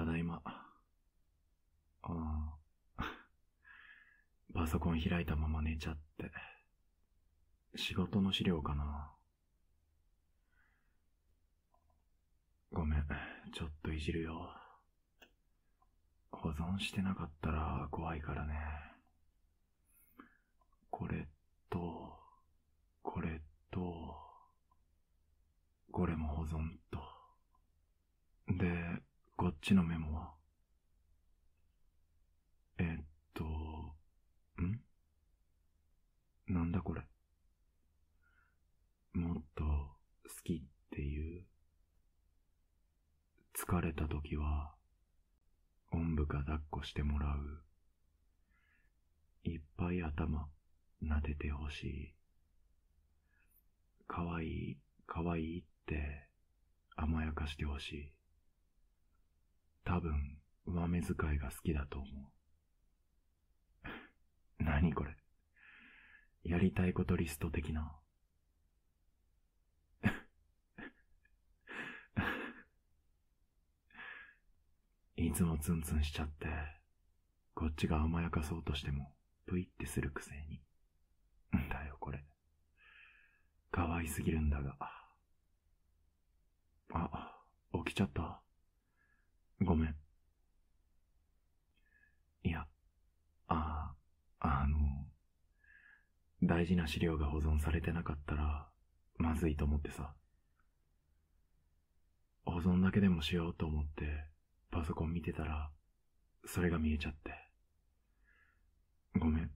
ただいま。ああ。パソコン開いたまま寝ちゃって。仕事の資料かな。ごめん、ちょっといじるよ。保存してなかったら怖いからね。これと、これと、これも保存。ちのメモは？えっと、ん？なんだこれ？もっと好きっていう。疲れた時は、おんぶか抱っこしてもらう。いっぱい頭、撫でてほしい。かわいい、かわいいって甘やかしてほしい。多分、上目遣いが好きだと思う。何これやりたいことリスト的な。いつもツンツンしちゃって、こっちが甘やかそうとしても、ぷいってするくせに。だよ、これ。可愛すぎるんだが。あ、起きちゃった。ごめん。いや、ああ、あの、大事な資料が保存されてなかったら、まずいと思ってさ。保存だけでもしようと思って、パソコン見てたら、それが見えちゃって。ごめん。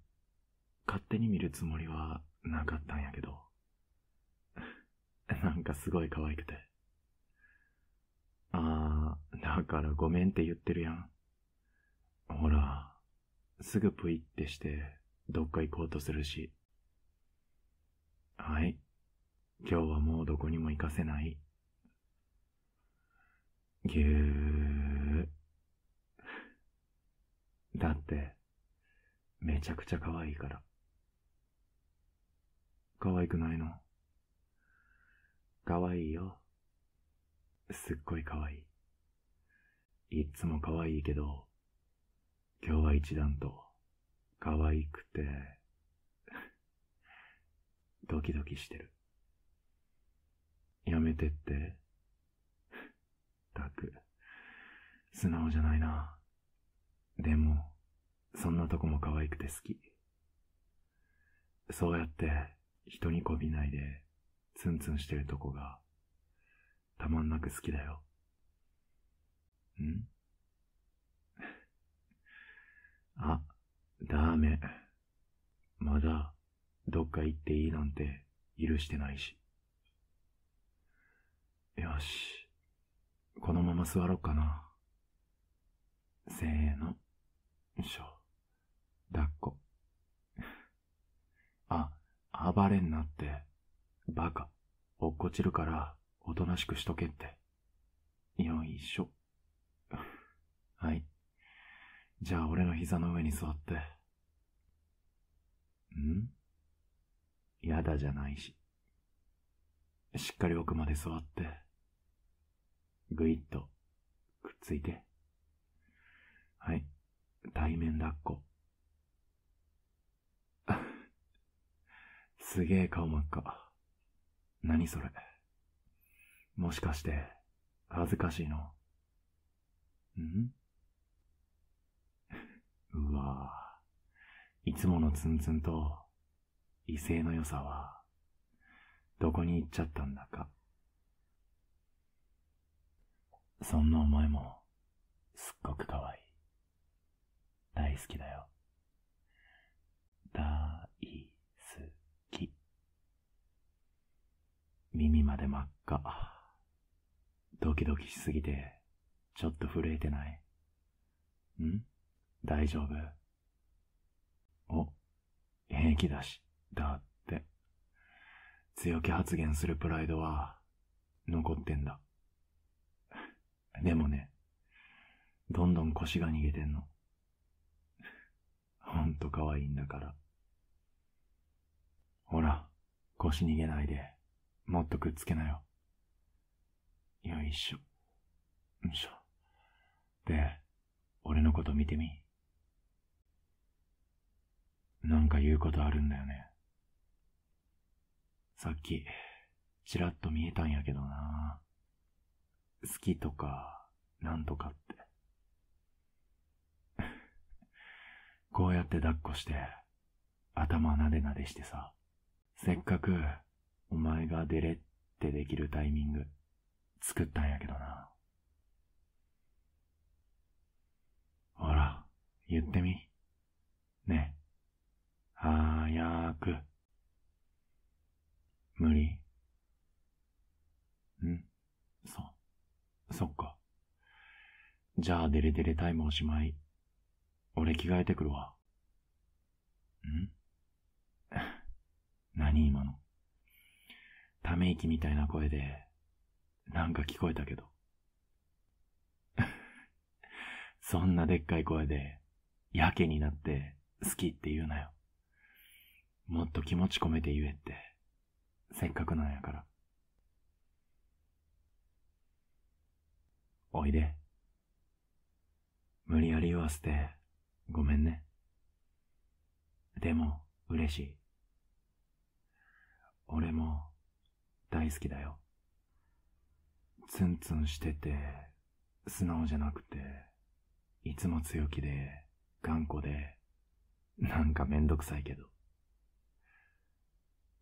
勝手に見るつもりはなかったんやけど。なんかすごい可愛くて。だからごめんって言ってるやん。ほら、すぐぷいってして、どっか行こうとするし。はい。今日はもうどこにも行かせない。ぎゅー。だって、めちゃくちゃ可愛いから。可愛くないの？可愛いよ。すっごい可愛い。いつも可愛いけど、今日は一段と可愛くて、ドキドキしてる。やめてって。たく、素直じゃないな。でも、そんなとこも可愛くて好き。そうやって人にこびないでツンツンしてるとこがたまんなく好きだよ。んあ、ダメ。まだどっか行っていいなんて許してないし。よし。このまま座ろうかな。せーの。よいしょ。抱っこ。あ、暴れんなって。バカ。落っこちるから、おとなしくしとけって。よいしょ。はい。じゃあ俺の膝の上に座って。ん？やだじゃないし。しっかり奥まで座って。ぐいっと、くっついて。はい。対面抱っこ。すげえ顔真っ赤。何それ。もしかして、恥ずかしいの？ん？うわぁ。いつものツンツンと、威勢の良さは、どこに行っちゃったんだか。そんなお前も、すっごく可愛い。大好きだよ。大好き。耳まで真っ赤。ドキドキしすぎて、ちょっと震えてないん？大丈夫？お、平気だし、だって。強気発言するプライドは、残ってんだ。でもね、どんどん腰が逃げてんの。ほんと可愛いんだから。ほら、腰逃げないで、もっとくっつけなよ。よいしょ。よいしょ。で、俺のこと見てみ。なんか言うことあるんだよね。さっき、ちらっと見えたんやけどな。好きとか、なんとかって。こうやって抱っこして、頭なでなでしてさ、せっかく、お前が出れってできるタイミング、作ったんやけどな。ほら、言ってみ。ね。はやーく。無理ん？そ、そっか。じゃあデレデレタイムおしまい。俺着替えてくるわ。ん？何今の？ため息みたいな声で、なんか聞こえたけど。そんなでっかい声で、やけになって好きって言うなよ。もっと気持ち込めて言えって。せっかくなんやから。おいで。無理やり言わせて、ごめんね。でも、嬉しい。俺も、大好きだよ。ツンツンしてて、素直じゃなくて、いつも強気で、頑固で、なんかめんどくさいけど。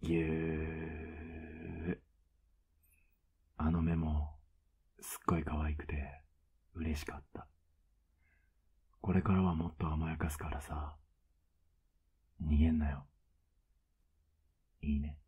ゆー。あの目も、すっごい可愛くて、嬉しかった。これからはもっと甘やかすからさ、逃げんなよ。いいね。